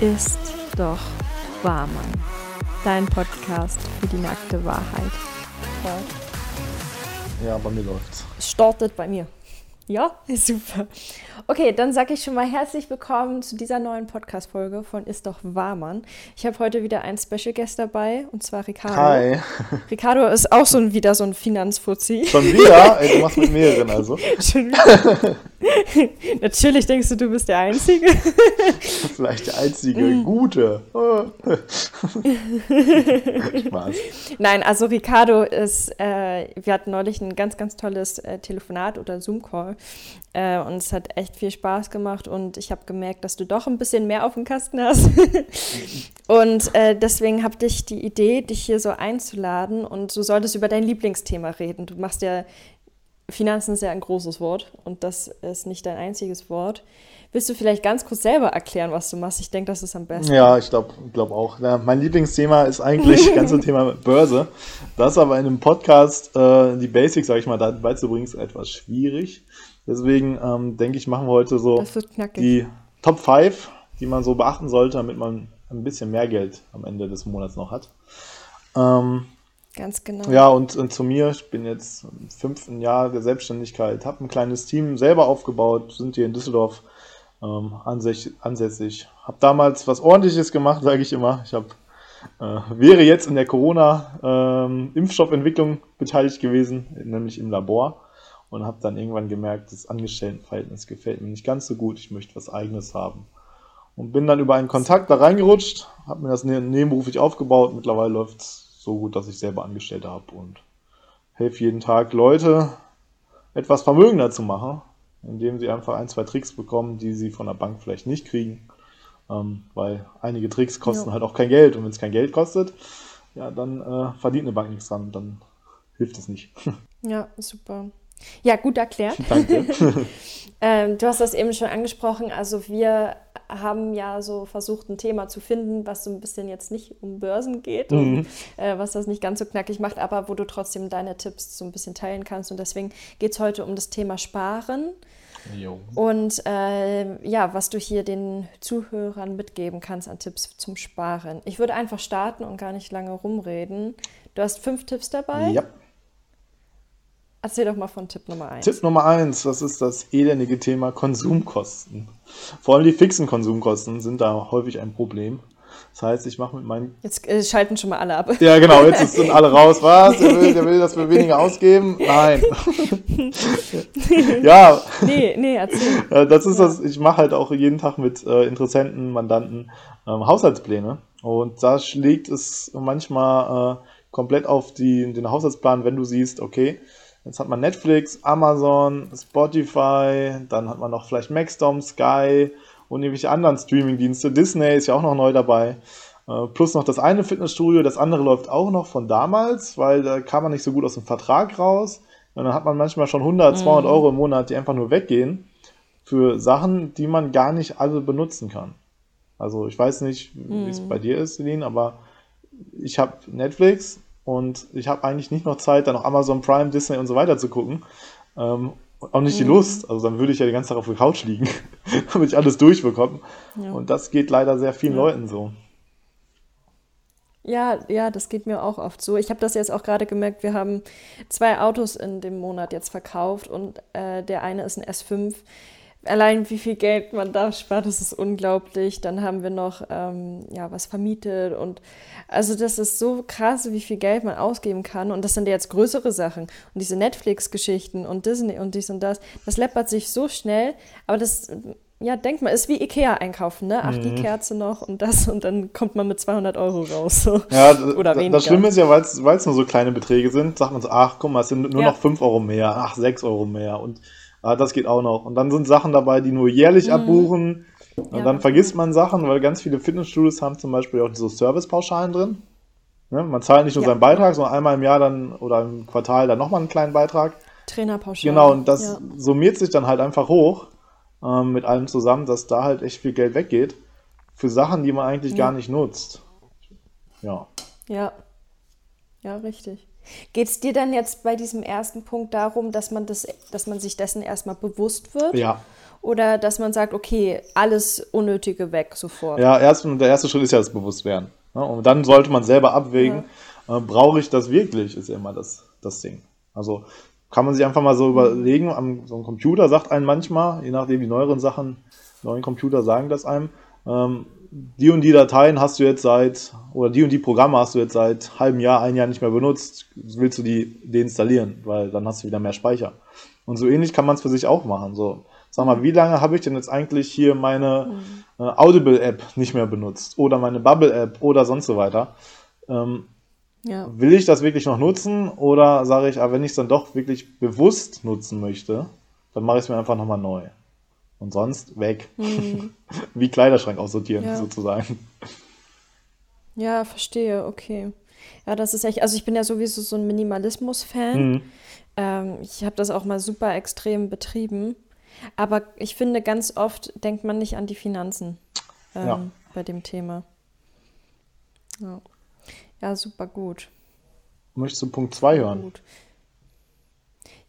ist doch wahr, Mann. Dein Podcast für die nackte Wahrheit. Ja, bei mir läuft's. Startet bei mir. Ja, super. Okay, dann sage ich schon mal herzlich willkommen zu dieser neuen Podcast-Folge von Ist doch Warmann. Ich habe heute wieder einen Special Guest dabei und zwar Ricardo. Hi. Ricardo ist auch so ein, wieder so ein Finanzfuzzi. Schon wieder? Ey, du machst mit mehreren also. Schon wieder. Natürlich denkst du, du bist der Einzige. Vielleicht der einzige gute. Spaß. Nein, also Ricardo ist, äh, wir hatten neulich ein ganz, ganz tolles äh, Telefonat oder Zoom-Call äh, und es hat echt viel Spaß gemacht und ich habe gemerkt, dass du doch ein bisschen mehr auf dem Kasten hast. und äh, deswegen habe ich die Idee, dich hier so einzuladen und du solltest über dein Lieblingsthema reden. Du machst ja Finanzen ist ja ein großes Wort und das ist nicht dein einziges Wort. Willst du vielleicht ganz kurz selber erklären, was du machst? Ich denke, das ist am besten. Ja, ich glaube glaub auch. Ja, mein Lieblingsthema ist eigentlich das ganze Thema Börse. Das aber in einem Podcast äh, die Basics, sage ich mal, da beizubringen, ist etwas schwierig. Deswegen ähm, denke ich, machen wir heute so die Top 5, die man so beachten sollte, damit man ein bisschen mehr Geld am Ende des Monats noch hat. Ähm, Ganz genau. Ja, und, und zu mir, ich bin jetzt im fünften Jahr der Selbstständigkeit, habe ein kleines Team selber aufgebaut, sind hier in Düsseldorf ähm, ansässig, ansässig. Habe damals was Ordentliches gemacht, sage ich immer. Ich hab, äh, wäre jetzt in der Corona-Impfstoffentwicklung ähm, beteiligt gewesen, nämlich im Labor. Und habe dann irgendwann gemerkt, das Angestelltenverhältnis gefällt mir nicht ganz so gut, ich möchte was Eigenes haben. Und bin dann über einen Kontakt da reingerutscht, habe mir das ne-, nebenberuflich aufgebaut. Mittlerweile läuft es so gut, dass ich selber Angestellte habe und helfe jeden Tag Leute etwas vermögender zu machen, indem sie einfach ein, zwei Tricks bekommen, die sie von der Bank vielleicht nicht kriegen. Ähm, weil einige Tricks kosten ja. halt auch kein Geld und wenn es kein Geld kostet, ja, dann äh, verdient eine Bank nichts dran, dann hilft es nicht. Ja, super. Ja, gut erklärt. Danke. ähm, du hast das eben schon angesprochen. Also wir haben ja so versucht, ein Thema zu finden, was so ein bisschen jetzt nicht um Börsen geht mhm. und äh, was das nicht ganz so knackig macht, aber wo du trotzdem deine Tipps so ein bisschen teilen kannst. Und deswegen geht es heute um das Thema Sparen. Jo. Und äh, ja, was du hier den Zuhörern mitgeben kannst an Tipps zum Sparen. Ich würde einfach starten und gar nicht lange rumreden. Du hast fünf Tipps dabei. Ja. Erzähl doch mal von Tipp Nummer 1. Tipp Nummer 1, das ist das elendige Thema Konsumkosten. Vor allem die fixen Konsumkosten sind da häufig ein Problem. Das heißt, ich mache mit meinen. Jetzt äh, schalten schon mal alle ab. Ja, genau, jetzt sind alle raus. Was? Der will, der will, dass wir weniger ausgeben? Nein. ja. Nee, nee, erzähl. Äh, das ist das, ich mache halt auch jeden Tag mit äh, Interessenten, Mandanten ähm, Haushaltspläne. Und da schlägt es manchmal äh, komplett auf die, den Haushaltsplan, wenn du siehst, okay, Jetzt hat man Netflix, Amazon, Spotify, dann hat man noch vielleicht Maxdom, Sky und irgendwelche anderen Streamingdienste. Disney ist ja auch noch neu dabei. Äh, plus noch das eine Fitnessstudio, das andere läuft auch noch von damals, weil da kam man nicht so gut aus dem Vertrag raus. Und dann hat man manchmal schon 100, 200 mhm. Euro im Monat, die einfach nur weggehen für Sachen, die man gar nicht alle benutzen kann. Also ich weiß nicht, wie es mhm. bei dir ist, Celine, aber ich habe Netflix, und ich habe eigentlich nicht noch Zeit, dann noch Amazon Prime, Disney und so weiter zu gucken. Ähm, auch nicht die mhm. Lust. Also dann würde ich ja den ganzen Tag auf der Couch liegen, damit ich alles durchbekomme. Ja. Und das geht leider sehr vielen ja. Leuten so. Ja, ja, das geht mir auch oft so. Ich habe das jetzt auch gerade gemerkt, wir haben zwei Autos in dem Monat jetzt verkauft und äh, der eine ist ein S5 allein wie viel Geld man da spart, das ist unglaublich. Dann haben wir noch ähm, ja, was vermietet und also das ist so krass, wie viel Geld man ausgeben kann. Und das sind jetzt größere Sachen. Und diese Netflix-Geschichten und Disney und dies und das, das läppert sich so schnell. Aber das, ja, denkt mal, ist wie Ikea einkaufen, ne? Ach, mhm. die Kerze noch und das und dann kommt man mit 200 Euro raus. So. Ja, Oder weniger. das Schlimme ist ja, weil es nur so kleine Beträge sind, sagt man so, ach, guck mal, es sind nur ja. noch 5 Euro mehr, ach, 6 Euro mehr und Ah, das geht auch noch. Und dann sind Sachen dabei, die nur jährlich mhm. abbuchen. Und ja. dann vergisst man Sachen, weil ganz viele Fitnessstudios haben zum Beispiel auch so Servicepauschalen drin. Ne? Man zahlt nicht nur ja. seinen Beitrag, sondern einmal im Jahr dann oder im Quartal dann nochmal einen kleinen Beitrag. Trainerpauschale. Genau, und das ja. summiert sich dann halt einfach hoch ähm, mit allem zusammen, dass da halt echt viel Geld weggeht für Sachen, die man eigentlich gar nicht nutzt. Ja. Ja. Ja, richtig. Geht es dir dann jetzt bei diesem ersten Punkt darum, dass man, das, dass man sich dessen erstmal bewusst wird? Ja. oder dass man sagt, okay, alles Unnötige weg sofort? Ja, erst, der erste Schritt ist ja das Bewusstwerden. Ne? Und dann sollte man selber abwägen, ja. äh, brauche ich das wirklich, ist ja immer das, das Ding. Also kann man sich einfach mal so mhm. überlegen, am, so ein Computer sagt einem manchmal, je nachdem die neueren Sachen, neuen Computer sagen das einem, ähm, die und die Dateien hast du jetzt seit, oder die und die Programme hast du jetzt seit halbem Jahr, ein Jahr nicht mehr benutzt, willst du die deinstallieren, weil dann hast du wieder mehr Speicher. Und so ähnlich kann man es für sich auch machen. So, sag mal, wie lange habe ich denn jetzt eigentlich hier meine mhm. äh, Audible-App nicht mehr benutzt oder meine Bubble-App oder sonst so weiter? Ähm, ja. Will ich das wirklich noch nutzen oder sage ich, ah, wenn ich es dann doch wirklich bewusst nutzen möchte, dann mache ich es mir einfach nochmal neu. Und sonst weg. Mhm. Wie Kleiderschrank aussortieren, ja. sozusagen. Ja, verstehe, okay. Ja, das ist echt, also ich bin ja sowieso so ein Minimalismus-Fan. Mhm. Ähm, ich habe das auch mal super extrem betrieben. Aber ich finde, ganz oft denkt man nicht an die Finanzen ähm, ja. bei dem Thema. Ja, ja super gut. Möchtest du Punkt 2 hören? Gut.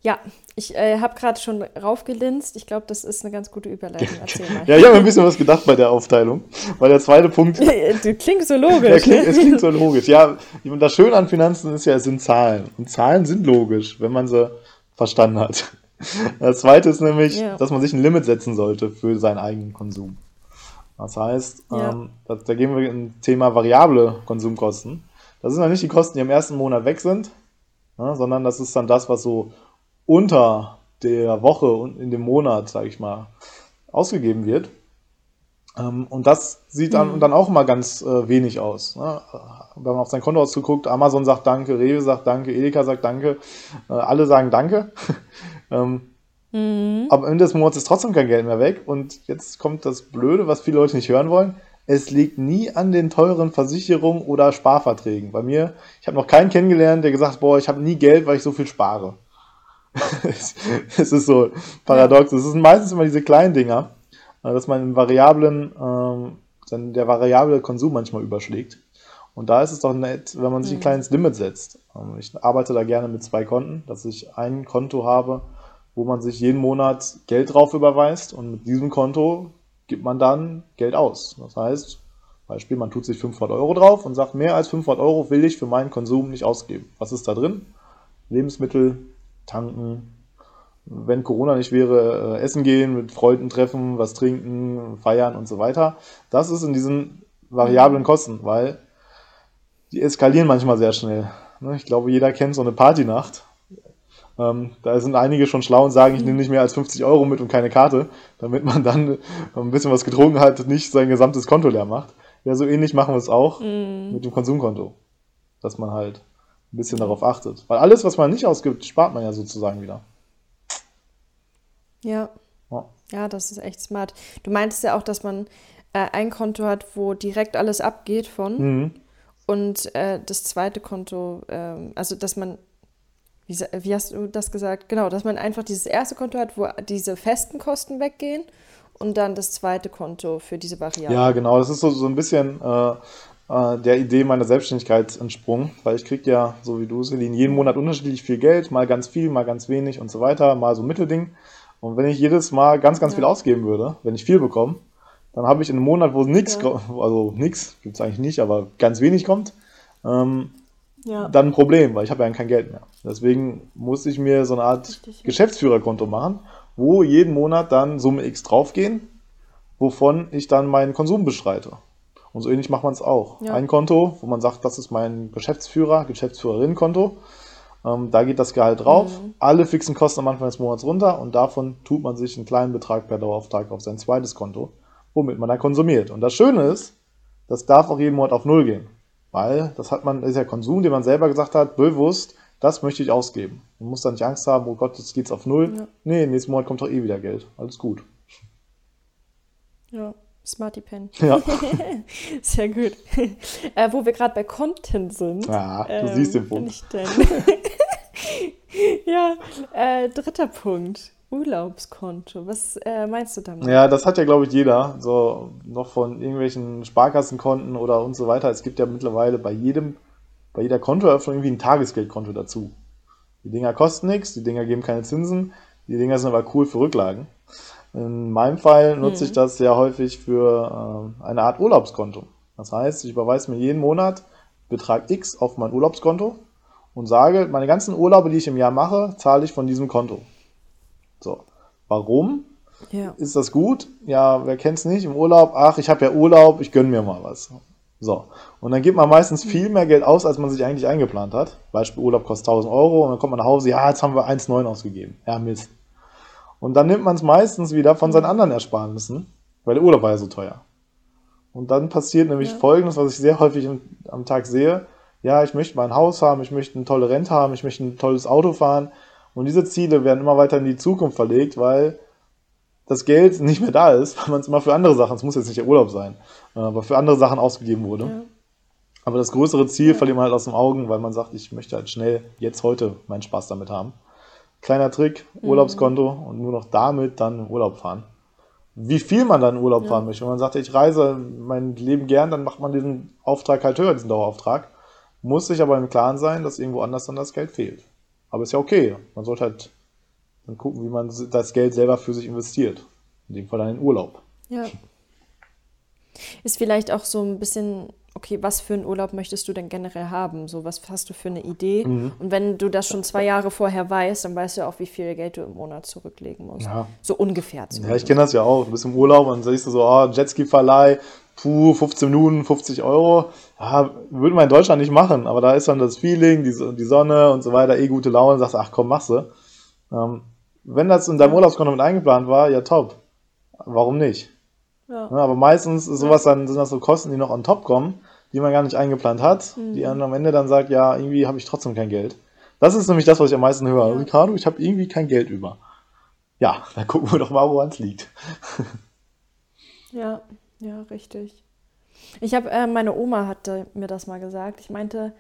Ja, ich äh, habe gerade schon raufgelinst. Ich glaube, das ist eine ganz gute Überleitung. Erzähl mal. ja, ich habe ein bisschen was gedacht bei der Aufteilung, weil der zweite Punkt. du klingst so logisch. Klingt, es klingt so logisch. Ja, das Schöne an Finanzen ist ja, es sind Zahlen. Und Zahlen sind logisch, wenn man sie verstanden hat. Das zweite ist nämlich, ja. dass man sich ein Limit setzen sollte für seinen eigenen Konsum. Das heißt, ja. ähm, da, da, gehen wir in Thema variable Konsumkosten. Das sind dann nicht die Kosten, die im ersten Monat weg sind, ne, sondern das ist dann das, was so unter der Woche und in dem Monat, sage ich mal, ausgegeben wird. Ähm, und das sieht dann, mhm. dann auch mal ganz äh, wenig aus. Ne? Wenn man auf sein Konto ausguckt, Amazon sagt Danke, Rewe sagt Danke, Edeka sagt Danke, äh, alle sagen Danke. ähm, mhm. Aber am Ende des Monats ist trotzdem kein Geld mehr weg. Und jetzt kommt das Blöde, was viele Leute nicht hören wollen. Es liegt nie an den teuren Versicherungen oder Sparverträgen. Bei mir, ich habe noch keinen kennengelernt, der gesagt hat, boah, ich habe nie Geld, weil ich so viel spare. es ist so paradox. Es sind meistens immer diese kleinen Dinger, äh, dass man im variablen, ähm, dann der variable Konsum manchmal überschlägt. Und da ist es doch nett, wenn man sich ein mhm. kleines Limit setzt. Ähm, ich arbeite da gerne mit zwei Konten, dass ich ein Konto habe, wo man sich jeden Monat Geld drauf überweist und mit diesem Konto gibt man dann Geld aus. Das heißt, Beispiel, man tut sich 500 Euro drauf und sagt, mehr als 500 Euro will ich für meinen Konsum nicht ausgeben. Was ist da drin? Lebensmittel, tanken. Wenn Corona nicht wäre, äh, essen gehen, mit Freunden treffen, was trinken, feiern und so weiter. Das ist in diesen variablen Kosten, weil die eskalieren manchmal sehr schnell. Ne? Ich glaube, jeder kennt so eine Partynacht. Ähm, da sind einige schon schlau und sagen, ich nehme nicht mehr als 50 Euro mit und keine Karte, damit man dann ein bisschen was getrunken hat, nicht sein gesamtes Konto leer macht. Ja, so ähnlich machen wir es auch mm. mit dem Konsumkonto. Dass man halt ein bisschen darauf achtet. Weil alles, was man nicht ausgibt, spart man ja sozusagen wieder. Ja. Ja, ja das ist echt smart. Du meintest ja auch, dass man äh, ein Konto hat, wo direkt alles abgeht von. Mhm. Und äh, das zweite Konto, äh, also dass man, wie, wie, hast du das gesagt? Genau, dass man einfach dieses erste Konto hat, wo diese festen Kosten weggehen und dann das zweite Konto für diese Variable. Ja, genau. Das ist so, so ein bisschen äh, der Idee meiner Selbstständigkeit entsprungen, weil ich kriege ja, so wie du, Celine, jeden Monat unterschiedlich viel Geld, mal ganz viel, mal ganz wenig und so weiter, mal so ein Mittelding. Und wenn ich jedes Mal ganz, ganz ja. viel ausgeben würde, wenn ich viel bekomme, dann habe ich in einem Monat, wo nichts, ja. also nichts, gibt es eigentlich nicht, aber ganz wenig kommt, ähm, ja. dann ein Problem, weil ich habe ja kein Geld mehr. Deswegen muss ich mir so eine Art Richtig, Geschäftsführerkonto machen, wo jeden Monat dann Summe X draufgehen, wovon ich dann meinen Konsum bestreite. Und so ähnlich macht man es auch. Ja. Ein Konto, wo man sagt, das ist mein Geschäftsführer, Geschäftsführerin-Konto. Ähm, da geht das Gehalt drauf. Mhm. Alle fixen Kosten am Anfang des Monats runter und davon tut man sich einen kleinen Betrag per Dauerauftrag auf sein zweites Konto, womit man dann konsumiert. Und das Schöne ist, das darf auch jeden Monat auf Null gehen. Weil das hat man, ist ja Konsum, den man selber gesagt hat, bewusst, das möchte ich ausgeben. Man muss dann nicht Angst haben, oh Gott, jetzt geht's auf Null. Ja. Nee, nächsten Monat kommt doch eh wieder Geld. Alles gut. Ja. Smarty Pen. Ja. Sehr gut. Äh, wo wir gerade bei Content sind. Ja, du ähm, siehst den Punkt. ja, äh, dritter Punkt. Urlaubskonto. Was äh, meinst du damit? Ja, das hat ja, glaube ich, jeder. So noch von irgendwelchen Sparkassenkonten oder und so weiter. Es gibt ja mittlerweile bei jedem, bei jeder Kontoeröffnung irgendwie ein Tagesgeldkonto dazu. Die Dinger kosten nichts, die Dinger geben keine Zinsen, die Dinger sind aber cool für Rücklagen. In meinem Fall nutze ich das sehr häufig für äh, eine Art Urlaubskonto. Das heißt, ich überweise mir jeden Monat Betrag X auf mein Urlaubskonto und sage, meine ganzen Urlaube, die ich im Jahr mache, zahle ich von diesem Konto. So. Warum? Ja. Ist das gut? Ja, wer kennt's nicht? Im Urlaub, ach, ich habe ja Urlaub, ich gönn mir mal was. So. Und dann gibt man meistens viel mehr Geld aus, als man sich eigentlich eingeplant hat. Beispiel Urlaub kostet 1000 Euro und dann kommt man nach Hause, ja, jetzt haben wir 1,9 ausgegeben. Ja, Mist. Und dann nimmt man es meistens wieder von seinen anderen Ersparnissen, weil der Urlaub war ja so teuer. Und dann passiert nämlich Ja. Folgendes, was ich sehr häufig am, am Tag sehe. Ja, ich möchte mal ein Haus haben, ich möchte eine tolle Rente haben, ich möchte ein tolles Auto fahren. Und diese Ziele werden immer weiter in die Zukunft verlegt, weil das Geld nicht mehr da ist, weil man es immer für andere Sachen, es muss jetzt nicht der Urlaub sein, äh, aber für andere Sachen ausgegeben wurde. Ja. Aber das größere Ziel verliert man halt aus den Augen, weil man sagt, ich möchte halt schnell jetzt heute meinen Spaß damit haben. Kleiner Trick, Urlaubskonto und nur noch damit dann Urlaub fahren. Wie viel man dann Urlaub fahren möchte. Wenn man sagt, ich reise mein Leben gern, dann macht man diesen Auftrag halt höher, diesen Dauerauftrag. Muss sich aber im Klaren sein, dass irgendwo anders dann das Geld fehlt. Aber ist ja okay. Man sollte halt dann gucken, wie man das Geld selber für sich investiert. In dem Fall dann in Urlaub. Ja. Ist vielleicht auch so ein bisschen, okay, was für einen Urlaub möchtest du denn generell haben? So, was hast du für eine Idee? Mhm. Und wenn du das schon zwei Jahre vorher weißt, dann weißt du auch, wie viel Geld du im Monat zurücklegen musst. Ja. So ungefähr Ja, ich kenne das ja auch. Du bist im Urlaub und dann siehst du so, ah, Jetski-Verleih, puh, 15 Minuten, 50 Euro. Ja, würde man in Deutschland nicht machen, aber da ist dann das Feeling, die, die Sonne und so weiter, eh gute Laune, sagst, ach komm, machst du. Ähm, wenn das in deinem Urlaubskonto mit eingeplant war, ja top. Warum nicht? Ja. Ja, aber meistens ist sowas dann, sind das so Kosten, die noch on top kommen, die man gar nicht eingeplant hat, die einem am Ende dann sagt, ja, irgendwie habe ich trotzdem kein Geld. Das ist nämlich das, was ich am meisten höre. Ja. Ricardo, ich habe irgendwie kein Geld über. Ja, dann gucken wir doch mal, woran es liegt. Ja, ja, richtig. Ich habe, äh, meine Oma hatte mir das mal gesagt. Ich meinte,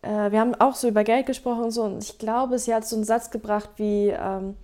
äh, wir haben auch so über Geld gesprochen und so, und ich glaube, sie hat so einen Satz gebracht wie, ähm,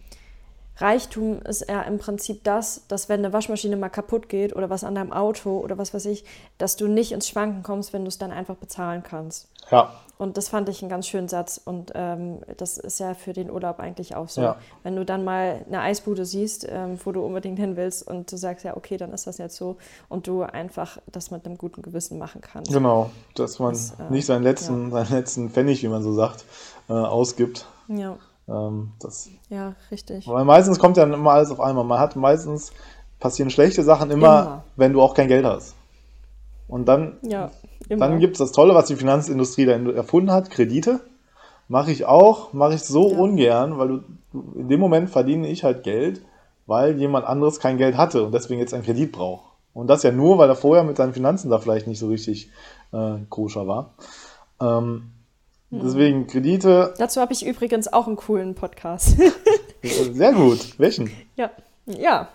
Reichtum ist ja im Prinzip das, dass wenn eine Waschmaschine mal kaputt geht oder was an deinem Auto oder was weiß ich, dass du nicht ins Schwanken kommst, wenn du es dann einfach bezahlen kannst. Ja, Und das fand ich einen ganz schönen Satz. Und ähm, das ist ja für den Urlaub eigentlich auch so. Ja. Wenn du dann mal eine Eisbude siehst, ähm, wo du unbedingt hin willst und du sagst, ja, okay, dann ist das jetzt so. Und du einfach das mit einem guten Gewissen machen kannst. genau. Dass man Das, äh, nicht seinen letzten, seinen letzten Pfennig, wie man so sagt, äh, ausgibt. Ja, das, ja, richtig. weil meistens kommt ja immer alles auf einmal. Man hat meistens passieren schlechte Sachen immer, Immer. wenn du auch kein Geld hast. Und dann Ja. Dann gibt es das Tolle, was die Finanzindustrie da erfunden hat, Kredite. Mache ich auch, mache ich so Ja. ungern, weil du, du, in dem Moment verdiene ich halt Geld, weil jemand anderes kein Geld hatte und deswegen jetzt einen Kredit braucht. Und das ja nur, weil er vorher mit seinen Finanzen da vielleicht nicht so richtig äh, koscher war. Ähm, Deswegen Kredite, Dazu habe ich übrigens auch einen coolen Podcast. sehr gut. Welchen? ja, ja.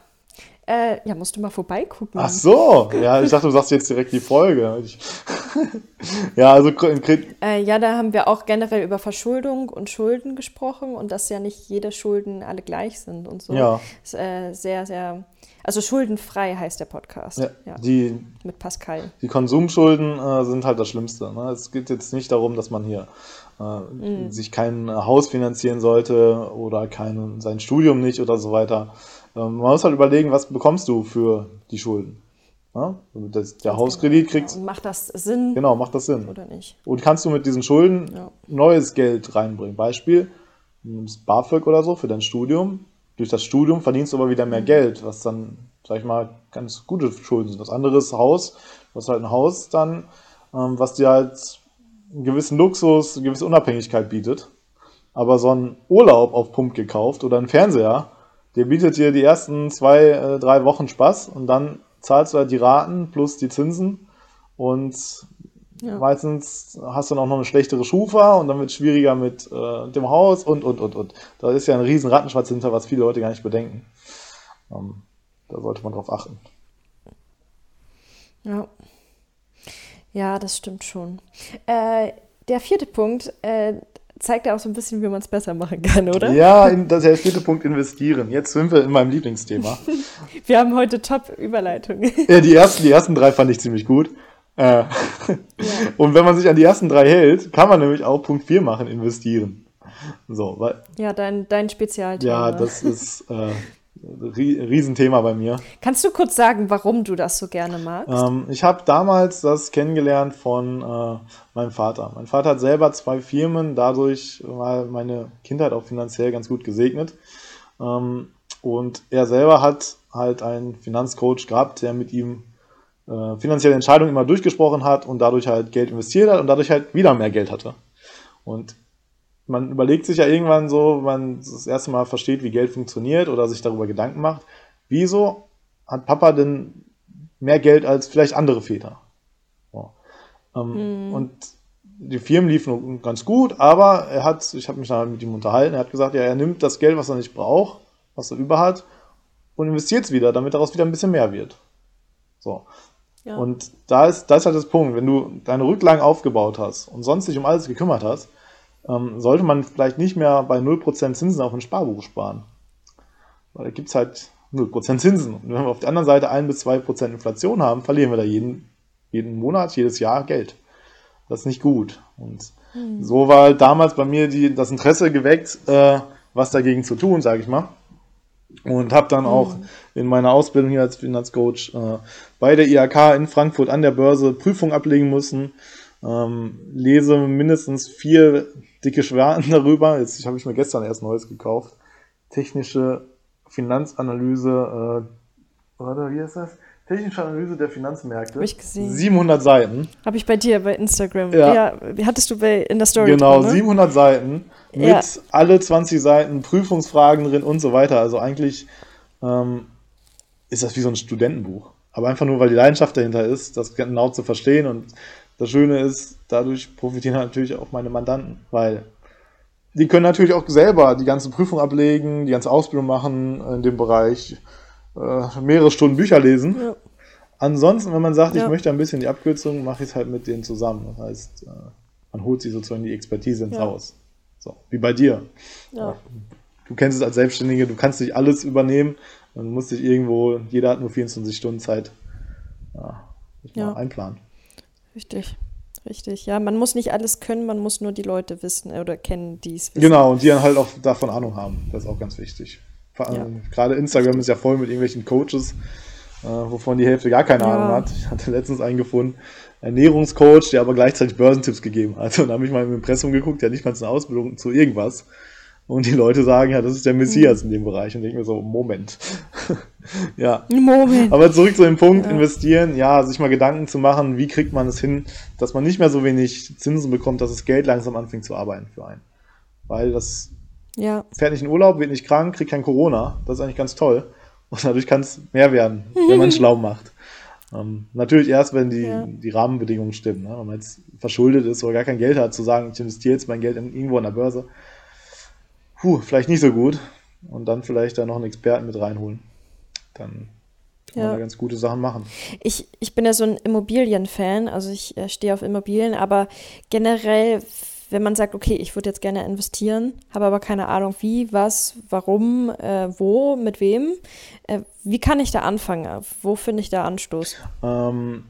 Äh, ja, musst du mal vorbeigucken. Ach so, ja, ich dachte, du sagst jetzt direkt die Folge. Ich, ja, also Äh, ja, da haben wir auch generell über Verschuldung und Schulden gesprochen und dass ja nicht jede Schulden alle gleich sind und so. Ja. Ist, äh, sehr, sehr. Also schuldenfrei heißt der Podcast. ja, Ja, die mit Pascal. Die Konsumschulden äh, sind halt das Schlimmste. Ne? Es geht jetzt nicht darum, dass man hier äh, sich kein Haus finanzieren sollte oder kein, sein Studium nicht oder so weiter. Ähm, man muss halt überlegen, was bekommst du für die Schulden. Ne? Das, der Hauskredit kriegst, Und macht das Sinn genau, macht das Sinn. oder nicht? Und kannst du mit diesen Schulden Ja. neues Geld reinbringen? Beispiel, du nimmst BAföG oder so für dein Studium. Durch das Studium verdienst du aber wieder mehr Geld, was dann, sag ich mal, ganz gute Schulden sind. Das andere ist Haus, du hast halt ein Haus dann, ähm, was dir halt einen gewissen Luxus, eine gewisse Unabhängigkeit bietet. Aber so ein Urlaub auf Pump gekauft oder ein Fernseher, der bietet dir die ersten zwei, äh, drei Wochen Spaß und dann zahlst du halt die Raten plus die Zinsen und Ja. Meistens hast du dann auch noch eine schlechtere Schufa und dann wird es schwieriger mit äh, dem Haus und, und, und, und. Da ist ja ein riesen Rattenschwarz hinter, was viele Leute gar nicht bedenken. Ähm, da sollte man drauf achten. Ja. Ja, das stimmt schon. Äh, der vierte Punkt äh, zeigt ja auch so ein bisschen, wie man es besser machen kann, oder? Ja, in, das ist der vierte Punkt, investieren. Jetzt sind wir in meinem Lieblingsthema. Wir haben heute Top-Überleitung. ja, die, ersten, die ersten drei fand ich ziemlich gut. Äh, Und wenn man sich an die ersten drei hält, kann man nämlich auch Punkt 4 machen, investieren. So, weil, ja, dein, dein Spezialthema. ja, das ist, äh, Riesenthema bei mir. Kannst du kurz sagen, warum du das so gerne magst? Ähm, ich habe damals das kennengelernt von äh, meinem Vater. Mein Vater hat selber zwei Firmen, dadurch war meine Kindheit auch finanziell ganz gut gesegnet. Ähm, und er selber hat halt einen Finanzcoach gehabt, der mit ihm äh, finanzielle Entscheidungen immer durchgesprochen hat und dadurch halt Geld investiert hat und dadurch halt wieder mehr Geld hatte. Und man überlegt sich ja irgendwann so, wenn man das erste Mal versteht, wie Geld funktioniert oder sich darüber Gedanken macht, wieso hat Papa denn mehr Geld als vielleicht andere Väter? So. Ähm, mhm. Und die Firmen liefen ganz gut, aber er hat, ich habe mich da mit ihm unterhalten, er hat gesagt, ja, er nimmt das Geld, was er nicht braucht, was er über hat, und investiert es wieder, damit daraus wieder ein bisschen mehr wird. So. Ja. Und da ist, da ist halt das Punkt, wenn du deine Rücklagen aufgebaut hast und sonst dich um alles gekümmert hast, ähm, sollte man vielleicht nicht mehr bei 0% Zinsen auf ein Sparbuch sparen. Weil da gibt es halt 0% Zinsen. Und wenn wir auf der anderen Seite 1 bis 2% Inflation haben, verlieren wir da jeden, jeden Monat, jedes Jahr Geld. Das ist nicht gut. Und mhm. so war halt damals bei mir die, das Interesse geweckt, äh, was dagegen zu tun, sage ich mal. Und habe dann auch mhm. in meiner Ausbildung hier als Finanzcoach äh, bei der IHK in Frankfurt an der Börse Prüfung ablegen müssen. Ähm, lese mindestens vier dicke Schwerten darüber. Jetzt habe ich mir gestern erst Neues gekauft. Technische Finanzanalyse, äh, warte, wie heißt das? Technische Analyse der Finanzmärkte. Habe ich gesehen. 700 Seiten. Habe ich bei dir bei Instagram. Ja. ja hattest du bei, in der Story Genau, drin, ne? 700 Seiten mit ja. alle 20 Seiten Prüfungsfragen drin und so weiter. Also eigentlich ähm, ist das wie so ein Studentenbuch. Aber einfach nur, weil die Leidenschaft dahinter ist, das genau zu verstehen und das Schöne ist, dadurch profitieren natürlich auch meine Mandanten, weil die können natürlich auch selber die ganze Prüfung ablegen, die ganze Ausbildung machen in dem Bereich, äh, mehrere Stunden Bücher lesen. Ja. Ansonsten, wenn man sagt, ja. ich möchte ein bisschen die Abkürzung, mache ich es halt mit denen zusammen. Das heißt, äh, man holt sich sozusagen die Expertise ins. Haus. So, wie bei dir. Du kennst es als Selbstständige, du kannst nicht alles übernehmen. Man muss sich irgendwo, jeder hat nur 24 Stunden Zeit. Ja, einplanen. Richtig. Richtig, ja. Man muss nicht alles können, man muss nur die Leute wissen oder kennen, die es wissen. Genau, und die dann halt auch davon Ahnung haben. Das ist auch ganz wichtig. Ja. Gerade Instagram ist ja voll mit irgendwelchen Coaches, äh, wovon die Hälfte gar keine ja. Ahnung hat. Ich hatte letztens einen gefunden, Ernährungscoach, der aber gleichzeitig Börsentipps gegeben hat. Und da habe ich mal im Impressum geguckt, der hat nicht mal eine Ausbildung zu irgendwas. Und die Leute sagen, ja, das ist der Messias mhm. in dem Bereich. Und denke mir so, Moment. ja. Moment. Aber zurück zu dem Punkt, ja. investieren, ja, sich mal Gedanken zu machen, wie kriegt man es hin, dass man nicht mehr so wenig Zinsen bekommt, dass das Geld langsam anfängt zu arbeiten für einen. Weil das ja. fährt nicht in Urlaub, wird nicht krank, kriegt kein Corona. Das ist eigentlich ganz toll. Und dadurch kann es mehr werden, wenn man schlau macht. Ähm, natürlich erst, wenn die, ja. die Rahmenbedingungen stimmen. Ne? Wenn man jetzt verschuldet ist oder gar kein Geld hat, zu sagen, ich investiere jetzt mein Geld in, irgendwo an der Börse, puh, vielleicht nicht so gut. Und dann vielleicht da noch einen Experten mit reinholen. Dann kann ja. man da ganz gute Sachen machen. Ich, ich bin ja so ein Immobilien-Fan, also ich äh, stehe auf Immobilien, aber generell, wenn man sagt, okay, ich würde jetzt gerne investieren, habe aber keine Ahnung wie, was, warum, äh, wo, mit wem, äh, wie kann ich da anfangen? Wo finde ich da Anstoß? Ähm,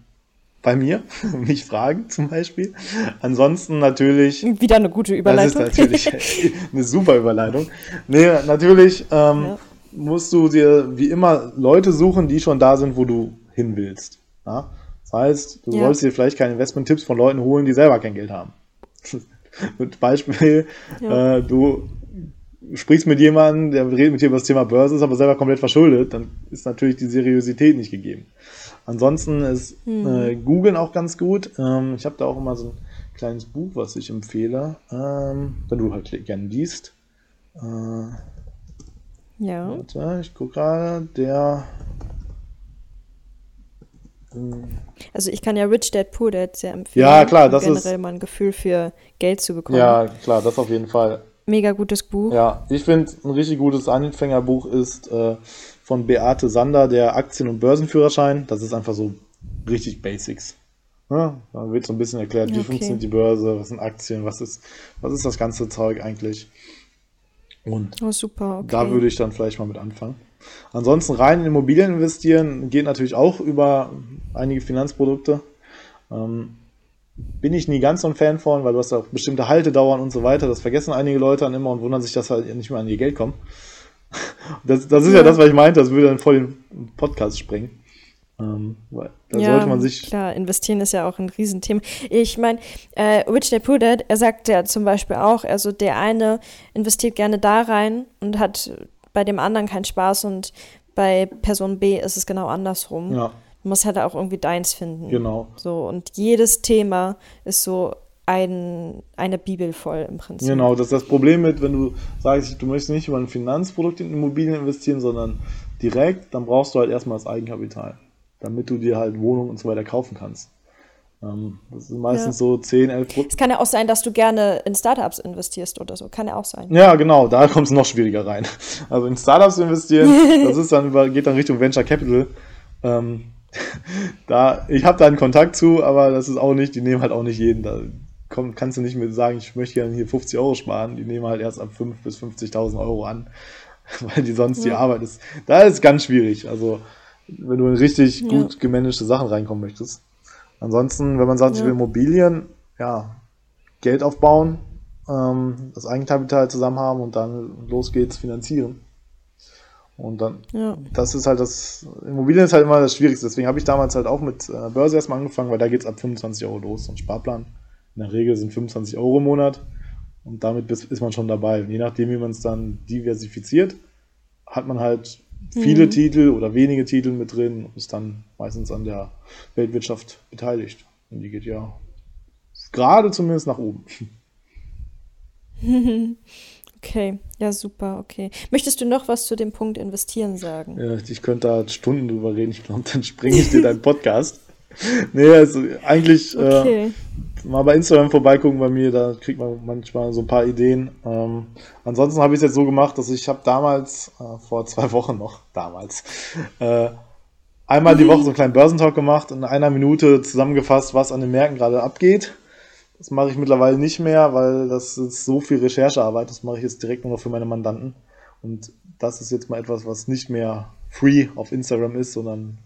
bei mir, mich fragen zum Beispiel. Ansonsten natürlich. Wieder eine gute Überleitung. Das ist natürlich eine super Überleitung. Nee, natürlich ähm, ja. musst du dir wie immer Leute suchen, die schon da sind, wo du hin willst. Ja? Das heißt, du ja. sollst dir vielleicht keine Investment-Tipps von Leuten holen, die selber kein Geld haben. Mit Beispiel, ja. äh, du sprichst mit jemandem, der redet mit dir über das Thema Börse, ist aber selber komplett verschuldet, dann ist natürlich die Seriosität nicht gegeben. Ansonsten ist hm. äh, Googlen auch ganz gut. Ähm, ich habe da auch immer so ein kleines Buch, was ich empfehle, ähm, wenn du halt gerne liest. Äh, ja. Warte, ich gucke gerade, der. Also ich kann ja Rich Dad Poor Dad sehr empfehlen. Ja, klar, das generell ist. Generell mal ein Gefühl für Geld zu bekommen. Ja, klar, das auf jeden Fall. Mega gutes Buch. Ja, ich finde, ein richtig gutes Anfängerbuch ist äh, von Beate Sander, der Aktien- und Börsenführerschein. Das ist einfach so richtig Basics. Ja, da wird so ein bisschen erklärt, wie okay. funktioniert die Börse, was sind Aktien, was ist, was ist das ganze Zeug eigentlich. Und oh, super, okay. da würde ich dann vielleicht mal mit anfangen. Ansonsten rein in Immobilien investieren geht natürlich auch über einige Finanzprodukte. Ähm, bin ich nie ganz so ein Fan von, weil du hast auch bestimmte Haltedauern und so weiter. Das vergessen einige Leute dann immer und wundern sich, dass halt nicht mehr an ihr Geld kommen. Das, das ist ja. ja das, was ich meinte, das würde dann voll den Podcast sprengen. Ähm, da ja, sollte man sich. Klar, investieren ist ja auch ein Riesenthema. Ich meine, äh, Rich Dad Poor Dad, er sagt ja zum Beispiel auch, also der eine investiert gerne da rein und hat bei dem anderen keinen Spaß und bei Person B ist es genau andersrum. Ja. Du musst halt auch irgendwie deins finden. Genau. So, und jedes Thema ist so ein, eine Bibel voll im Prinzip. Genau, das ist das Problem mit, wenn du sagst, du möchtest nicht über ein Finanzprodukt in Immobilien investieren, sondern direkt, dann brauchst du halt erstmal das Eigenkapital, damit du dir halt Wohnungen und so weiter kaufen kannst. Ähm, das ist meistens ja. so 10, 11 Prozent. Es kann ja auch sein, dass du gerne in Startups investierst oder so. Kann ja auch sein. Ja, genau, da kommt es noch schwieriger rein. Also in Startups investieren, das ist dann, geht dann Richtung Venture Capital. Ähm, da, ich habe da einen Kontakt zu, aber das ist auch nicht, die nehmen halt auch nicht jeden. Da komm, kannst du nicht mehr sagen, ich möchte gerne hier 50 Euro sparen. Die nehmen halt erst ab 5.000 bis 50.000 Euro an, weil die sonst ja. die Arbeit ist. Da ist ganz schwierig. Also, wenn du in richtig ja. gut gemanagte Sachen reinkommen möchtest. Ansonsten, wenn man sagt, ja. ich will Immobilien, ja, Geld aufbauen, ähm, das Eigenkapital zusammen haben und dann los geht's finanzieren. Und dann, ja. das ist halt das, Immobilien ist halt immer das Schwierigste. Deswegen habe ich damals halt auch mit äh, Börse erstmal angefangen, weil da geht es ab 25 Euro los, so ein Sparplan. In der Regel sind 25 Euro im Monat und damit ist man schon dabei. Und je nachdem, wie man es dann diversifiziert, hat man halt viele mhm. Titel oder wenige Titel mit drin und ist dann meistens an der Weltwirtschaft beteiligt. Und die geht ja gerade zumindest nach oben. Okay, ja, super, okay. Möchtest du noch was zu dem Punkt investieren sagen? Ja, ich könnte da Stunden drüber reden, ich glaube, dann springe ich dir deinen Podcast. nee, also eigentlich äh, okay. äh, mal bei Instagram vorbeigucken bei mir, da kriegt man manchmal so ein paar Ideen. Ähm, ansonsten habe ich es jetzt so gemacht, dass ich habe damals, äh, vor zwei Wochen noch, damals, äh, einmal die Woche so einen kleinen Börsentalk gemacht und in einer Minute zusammengefasst, was an den Märkten gerade abgeht. Das mache ich mittlerweile nicht mehr, weil das ist so viel Recherchearbeit. Das mache ich jetzt direkt nur noch für meine Mandanten. Und das ist jetzt mal etwas, was nicht mehr free auf Instagram ist, sondern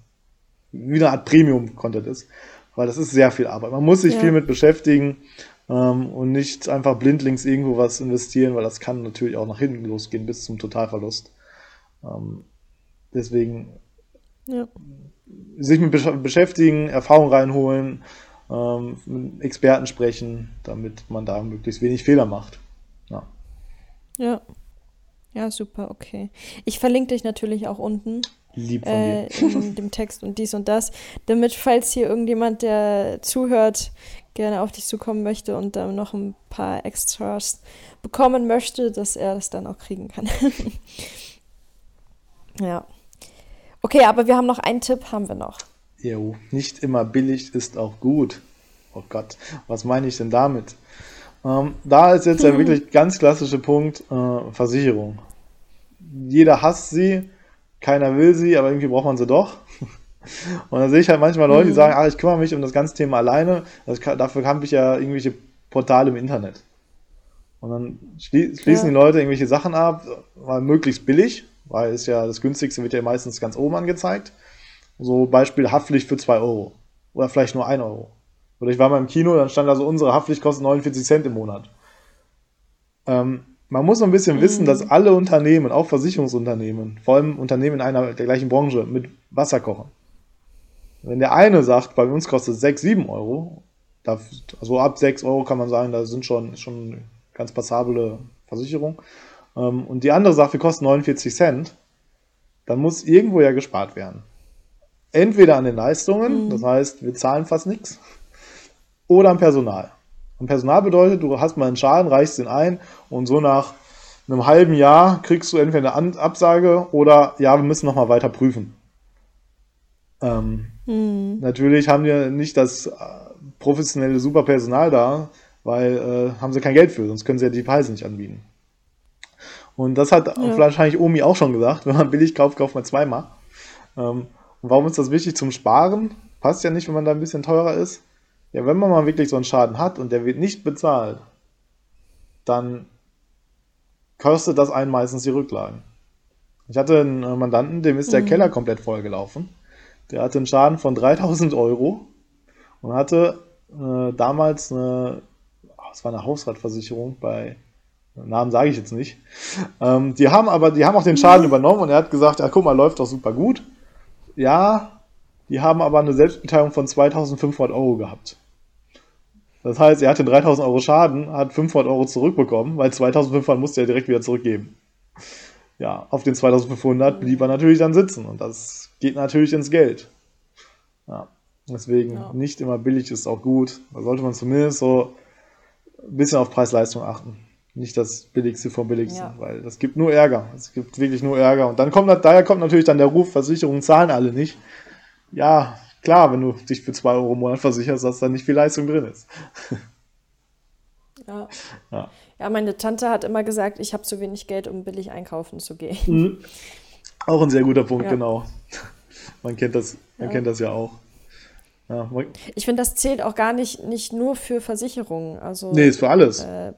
wieder eine Art Premium-Content ist, weil das ist sehr viel Arbeit. Man muss sich ja. viel mit beschäftigen ähm, und nicht einfach blindlings irgendwo was investieren, weil das kann natürlich auch nach hinten losgehen bis zum Totalverlust. Ähm, deswegen ja. sich mit beschäftigen, Erfahrung reinholen, ähm, mit Experten sprechen, damit man da möglichst wenig Fehler macht. Ja. Ja. Ja, super, okay. Ich verlinke dich natürlich auch unten Lieb von äh, in dem Text und dies und das, damit, falls hier irgendjemand, der zuhört, gerne auf dich zukommen möchte und dann noch ein paar Extras bekommen möchte, dass er das dann auch kriegen kann. ja. Okay, aber wir haben noch einen Tipp, haben wir noch. Jo, nicht immer billig ist auch gut. Oh Gott, was meine ich denn damit? Ähm, da ist jetzt der wirklich ganz klassische Punkt äh, Versicherung. Jeder hasst sie, keiner will sie, aber irgendwie braucht man sie doch. Und dann sehe ich halt manchmal Leute, die mhm. sagen, ah, ich kümmere mich um das ganze Thema alleine. Kann, dafür habe ich ja irgendwelche Portale im Internet. Und dann schlie schließen ja. die Leute irgendwelche Sachen ab, mal möglichst billig, weil es ja das günstigste wird ja meistens ganz oben angezeigt. So Beispiel Haftpflicht für 2 Euro. Oder vielleicht nur 1 Euro. Oder ich war mal im Kino, dann stand da so, unsere Haftpflicht kostet 49 Cent im Monat. Ähm, man muss so ein bisschen wissen, dass mhm. alle Unternehmen, auch Versicherungsunternehmen, vor allem Unternehmen in einer der gleichen Branche, mit Wasser kochen. Wenn der eine sagt, bei uns kostet es 6, 7 Euro, also ab 6 Euro kann man sagen, da sind schon, schon ganz passable Versicherungen, ähm, und die andere sagt, wir kosten 49 Cent, dann muss irgendwo ja gespart werden. Entweder an den Leistungen, mhm. das heißt, wir zahlen fast nichts, oder am Personal. Und Personal bedeutet, du hast mal einen Schaden, reichst den ein und so nach einem halben Jahr kriegst du entweder eine Absage oder ja, wir müssen nochmal weiter prüfen. Ähm, mhm. Natürlich haben wir nicht das äh, professionelle Superpersonal da, weil äh, haben sie kein Geld für, sonst können sie ja die Preise nicht anbieten. Und das hat ja. wahrscheinlich Omi auch schon gesagt, wenn man billig kauft, kauft man zweimal. Ähm, und warum ist das wichtig zum Sparen? Passt ja nicht, wenn man da ein bisschen teurer ist. Ja, wenn man mal wirklich so einen Schaden hat und der wird nicht bezahlt, dann kostet das einen meistens die Rücklagen. Ich hatte einen Mandanten, dem ist der mhm. Keller komplett vollgelaufen. Der hatte einen Schaden von 3000 Euro und hatte äh, damals eine, es war eine Hausratversicherung bei Namen sage ich jetzt nicht. Ähm, die haben aber, die haben auch den Schaden übernommen und er hat gesagt, ja, guck mal, läuft doch super gut. Ja, die haben aber eine Selbstbeteiligung von 2500 Euro gehabt. Das heißt, er hatte 3000 Euro Schaden, hat 500 Euro zurückbekommen, weil 2500 musste er direkt wieder zurückgeben. Ja, auf den 2500 blieb er natürlich dann sitzen und das geht natürlich ins Geld. Ja, deswegen ja. nicht immer billig ist auch gut. Da sollte man zumindest so ein bisschen auf Preis-Leistung achten. Nicht das Billigste vom Billigsten, ja. weil das gibt nur Ärger. Es gibt wirklich nur Ärger. Und dann kommt, daher kommt natürlich dann der Ruf, Versicherungen zahlen alle nicht. Ja, klar, wenn du dich für 2 Euro im Monat versicherst, dass da nicht viel Leistung drin ist. Ja. ja. ja. meine Tante hat immer gesagt, ich habe zu wenig Geld, um billig einkaufen zu gehen. Mhm. Auch ein sehr guter Punkt, ja. genau. Man kennt das, man ja. kennt das ja auch. Ich finde, das zählt auch gar nicht, nicht nur für Versicherungen. Also, nee, ist für alles. Äh,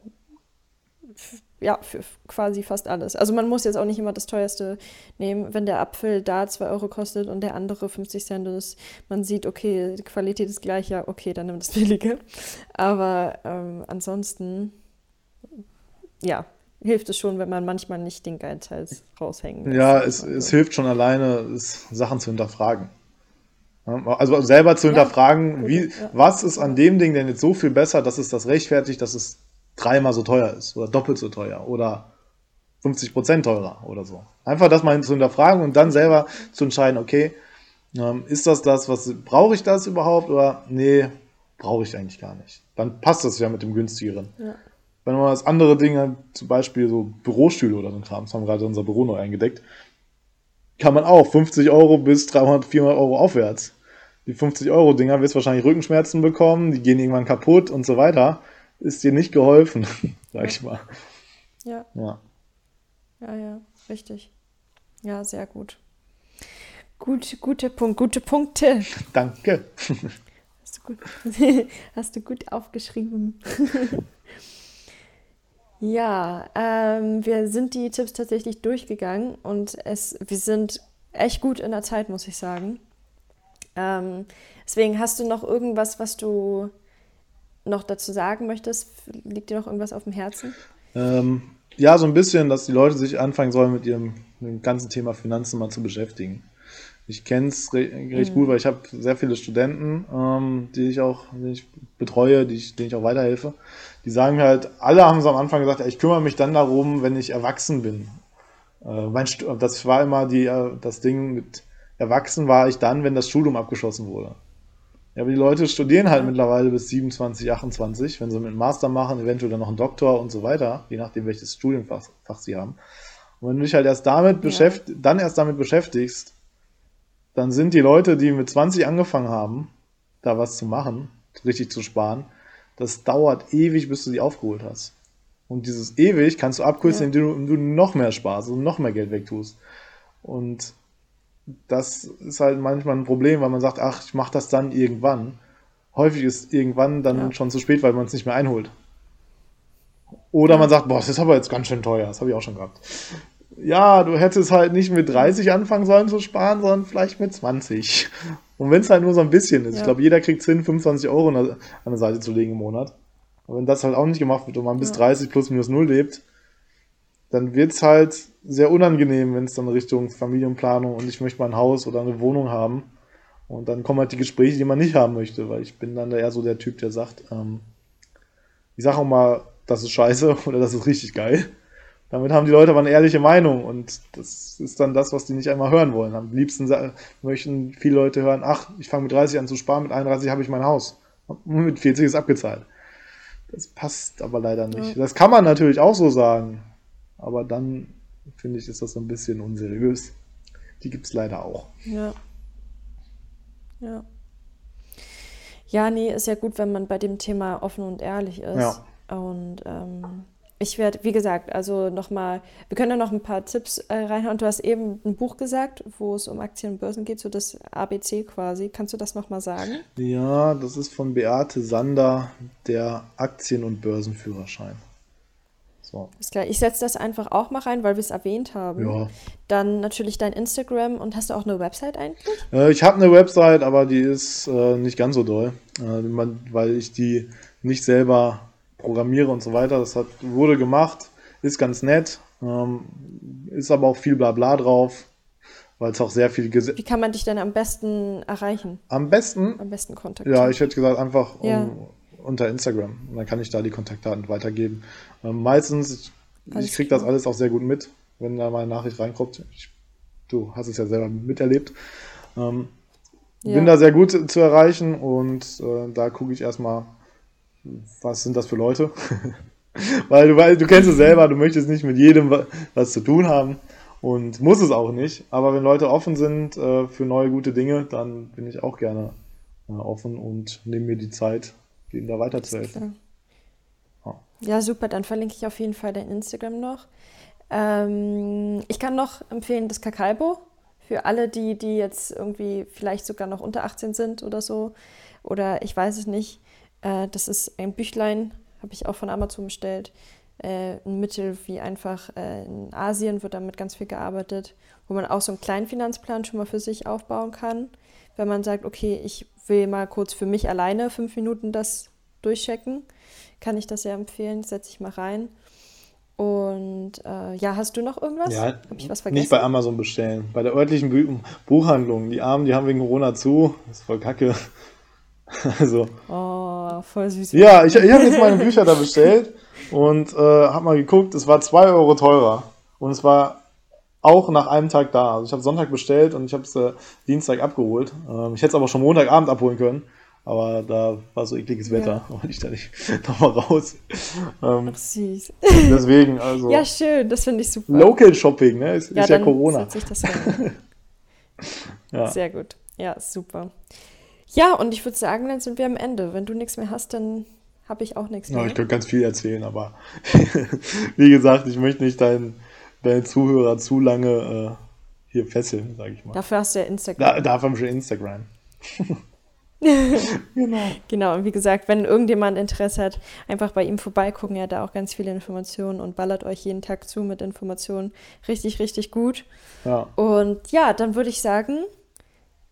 ja, für quasi fast alles. Also man muss jetzt auch nicht immer das teuerste nehmen, wenn der Apfel da 2 Euro kostet und der andere 50 Cent ist. Man sieht, okay, die Qualität ist gleich, ja, okay, dann nimm das billige. Aber ähm, ansonsten, ja, hilft es schon, wenn man manchmal nicht den Geizhals raushängen lässt. Ja, es, also. es hilft schon alleine, es, Sachen zu hinterfragen. Also selber zu hinterfragen, ja, wie, ja. was ist an dem Ding denn jetzt so viel besser, dass es das rechtfertigt, dass es dreimal so teuer ist oder doppelt so teuer oder 50 Prozent teurer oder so. Einfach das mal zu hinterfragen und dann selber zu entscheiden, okay, ähm, ist das das, was brauche ich das überhaupt oder nee, brauche ich eigentlich gar nicht. Dann passt das ja mit dem günstigeren. Ja. Wenn man das andere Dinge, zum Beispiel so Bürostühle oder so ein Kram, das haben wir gerade unser Büro neu eingedeckt, kann man auch 50 Euro bis 300, 400 Euro aufwärts. Die 50 Euro Dinger wirst wahrscheinlich Rückenschmerzen bekommen, die gehen irgendwann kaputt und so weiter ist dir nicht geholfen, sag ich mal. Ja. Ja. Ja, ja, richtig. Ja, sehr gut. Gut, guter Punkt, gute Punkte. Danke. Hast du gut, hast du gut aufgeschrieben. ja, ähm, wir sind die Tipps tatsächlich durchgegangen und es, wir sind echt gut in der Zeit, muss ich sagen. Ähm, deswegen hast du noch irgendwas, was du noch dazu sagen möchtest? Liegt dir noch irgendwas auf dem Herzen? Ähm, ja, so ein bisschen, dass die Leute sich anfangen sollen, mit ihrem mit dem ganzen Thema Finanzen mal zu beschäftigen. Ich kenne es re recht mhm. gut, weil ich habe sehr viele Studenten, ähm, die ich auch die ich betreue, die ich, denen ich auch weiterhelfe. Die sagen mir halt, alle haben so am Anfang gesagt, ich kümmere mich dann darum, wenn ich erwachsen bin. Äh, mein das war immer die, äh, das Ding mit erwachsen war ich dann, wenn das Studium abgeschlossen wurde. Ja, aber die Leute studieren halt mittlerweile bis 27, 28, wenn sie mit einem Master machen, eventuell dann noch einen Doktor und so weiter, je nachdem, welches Studienfach Fach sie haben. Und wenn du dich halt erst damit ja. beschäftigst, dann erst damit beschäftigst, dann sind die Leute, die mit 20 angefangen haben, da was zu machen, richtig zu sparen, das dauert ewig, bis du die aufgeholt hast. Und dieses ewig kannst du abkürzen, ja. indem du, du noch mehr sparst und noch mehr Geld wegtust. Und das ist halt manchmal ein Problem, weil man sagt, ach, ich mache das dann irgendwann. Häufig ist irgendwann dann ja. schon zu spät, weil man es nicht mehr einholt. Oder ja. man sagt, boah, das ist aber jetzt ganz schön teuer, das habe ich auch schon gehabt. Ja, du hättest halt nicht mit 30 anfangen sollen zu sparen, sondern vielleicht mit 20. Und wenn es halt nur so ein bisschen ist. Ja. Ich glaube, jeder kriegt 10, 25 Euro an der Seite zu legen im Monat. Und wenn das halt auch nicht gemacht wird und man bis 30 plus minus null lebt, dann wird es halt sehr unangenehm, wenn es dann Richtung Familienplanung und ich möchte mal ein Haus oder eine Wohnung haben. Und dann kommen halt die Gespräche, die man nicht haben möchte, weil ich bin dann eher so der Typ, der sagt, ähm, ich sage auch mal, das ist scheiße oder das ist richtig geil. Damit haben die Leute aber eine ehrliche Meinung und das ist dann das, was die nicht einmal hören wollen. Am liebsten möchten viele Leute hören, ach, ich fange mit 30 an zu sparen, mit 31 habe ich mein Haus. Und mit 40 ist abgezahlt. Das passt aber leider nicht. Ja. Das kann man natürlich auch so sagen, aber dann finde ich, ist das so ein bisschen unseriös. Die gibt es leider auch. Ja. Ja. Ja, nee, ist ja gut, wenn man bei dem Thema offen und ehrlich ist. Ja. Und ähm, ich werde, wie gesagt, also nochmal, wir können ja noch ein paar Tipps äh, reinhauen. Du hast eben ein Buch gesagt, wo es um Aktien und Börsen geht, so das ABC quasi. Kannst du das nochmal sagen? Ja, das ist von Beate Sander, der Aktien- und Börsenführerschein. So. Ist klar. Ich setze das einfach auch mal rein, weil wir es erwähnt haben. Ja. Dann natürlich dein Instagram und hast du auch eine Website eigentlich? Äh, ich habe eine Website, aber die ist äh, nicht ganz so doll, äh, man, weil ich die nicht selber programmiere und so weiter. Das hat, wurde gemacht. ist ganz nett, ähm, ist aber auch viel Blabla drauf, weil es auch sehr viel. Ges Wie kann man dich denn am besten erreichen? Am besten? Am besten kontaktieren. Ja, ich hätte gesagt, einfach Ja. Unter Instagram. Und dann kann ich da die Kontaktdaten weitergeben. Ähm, meistens, ich, ich kriege das alles auch sehr gut mit, wenn da mal eine Nachricht reinkommt. Ich, du hast es ja selber miterlebt. Ähm, Ja. Bin da sehr gut zu erreichen und äh, da gucke ich erstmal, was sind das für Leute? Weil du, weil du kennst es selber, du möchtest nicht mit jedem wa- was zu tun haben und muss es auch nicht. Aber wenn Leute offen sind äh, für neue gute Dinge, dann bin ich auch gerne äh, offen und nehme mir die Zeit, denen da weiterzuhelfen. Klar. Ja, super. Dann verlinke ich auf jeden Fall dein Instagram noch. Ähm, ich kann noch empfehlen das Kakalbo für alle, die, die jetzt irgendwie vielleicht sogar noch unter 18 sind oder so. Oder ich weiß es nicht. Äh, das ist ein Büchlein, habe ich auch von Amazon bestellt. Äh, ein Mittel, wie einfach äh, in Asien wird damit ganz viel gearbeitet, wo man auch so einen kleinen Finanzplan schon mal für sich aufbauen kann. Wenn man sagt, okay, ich will mal kurz für mich alleine fünf Minuten das durchchecken, kann ich das sehr empfehlen. Setze ich mal rein. Und äh, ja, hast du noch irgendwas? Ja, Habe ich was vergessen? nicht bei Amazon bestellen. Bei der örtlichen Bu Buchhandlung. Die Armen, die haben wegen Corona zu. Das ist voll kacke. Also, Oh, voll süß. Ja, ich, ich habe jetzt meine Bücher da bestellt und äh, habe mal geguckt, es war 2 Euro teurer. Und es war auch nach einem Tag da. Also ich habe Sonntag bestellt und ich habe es äh, Dienstag abgeholt. Ähm, ich hätte es aber schon Montagabend abholen können. Aber da war so ekliges Wetter. Da wollte ich da nicht nochmal raus. Ähm, Süß. deswegen, also Ja, schön, das finde ich super. Local Shopping, ne? Ist ja, ist ja Corona. Ja. Sehr gut. Ja, super. Ja, und ich würde sagen, dann sind wir am Ende. Wenn du nichts mehr hast, dann habe ich auch nichts Ja, mehr. ich könnte ganz viel erzählen, aber wie gesagt, ich möchte nicht deinen deinen Zuhörer zu lange äh, hier fesseln, sage ich mal. Dafür hast du ja Instagram. Da, dafür haben wir schon Instagram. genau. Genau, und wie gesagt, wenn irgendjemand Interesse hat, einfach bei ihm vorbeigucken. Er hat da auch ganz viele Informationen und ballert euch jeden Tag zu mit Informationen. Richtig, richtig gut. Ja. Und ja, dann würde ich sagen,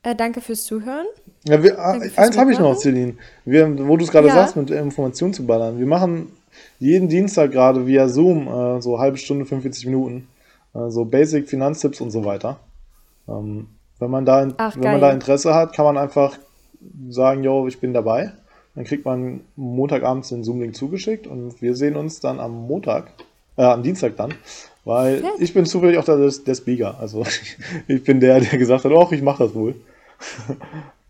äh, danke fürs Zuhören. Ja, wir, Danke fürs eins habe ich noch. Celine. Wir, wo du es gerade Ja. sagst, mit Informationen zu ballern. Wir machen jeden Dienstag gerade via Zoom äh, so halbe Stunde, 45 Minuten. Äh, so Basic Finanztipps und so weiter. Ähm, wenn man da, Ach, wenn man da Interesse hat, kann man einfach sagen, yo, ich bin dabei. Dann kriegt man Montagabends den Zoom-Link zugeschickt und wir sehen uns dann am Montag, äh, am Dienstag dann, weil Fett. ich bin zufällig auch der, der Speaker. Also ich bin der, der gesagt hat, oh, ich mache das wohl.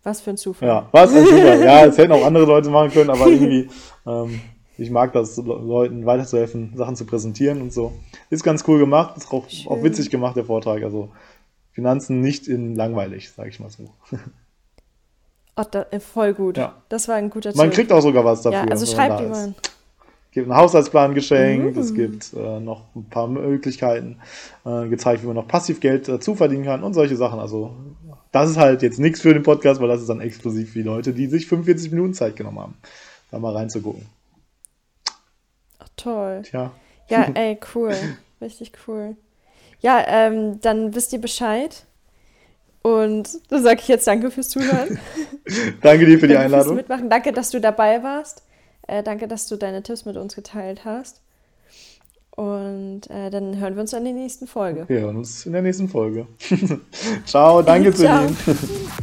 Was für ein Zufall. Ja, was ein Zufall. Ja, es hätten auch andere Leute machen können, aber irgendwie, ähm, ich mag das, Le- Leuten weiterzuhelfen, Sachen zu präsentieren und so. Ist ganz cool gemacht, ist auch, auch witzig gemacht, der Vortrag. Also Finanzen nicht in langweilig, sag ich mal so. Oh, da, äh, voll gut. Ja. Das war ein guter Man Tipp. kriegt auch sogar was dafür. ja, also schreibt man jemand. Es gibt einen Haushaltsplan geschenkt, Mhm. es gibt äh, noch ein paar Möglichkeiten äh, gezeigt, wie man noch Passivgeld äh, zuverdienen kann und solche Sachen. Also das ist halt jetzt nichts für den Podcast, weil das ist dann exklusiv für die Leute, die sich 45 Minuten Zeit genommen haben, da mal reinzugucken. Toll. Tja, Ja, ey, cool. Richtig cool. Ja, ähm, dann wisst ihr Bescheid. Und dann sage ich jetzt danke fürs Zuhören. danke dir für die danke fürs Einladung. Mitmachen. Danke, dass du dabei warst. Äh, danke, dass du deine Tipps mit uns geteilt hast. Und äh, dann hören wir uns an der nächsten Folge. Wir hören uns in der nächsten Folge. Ciao, danke Ciao. Celine.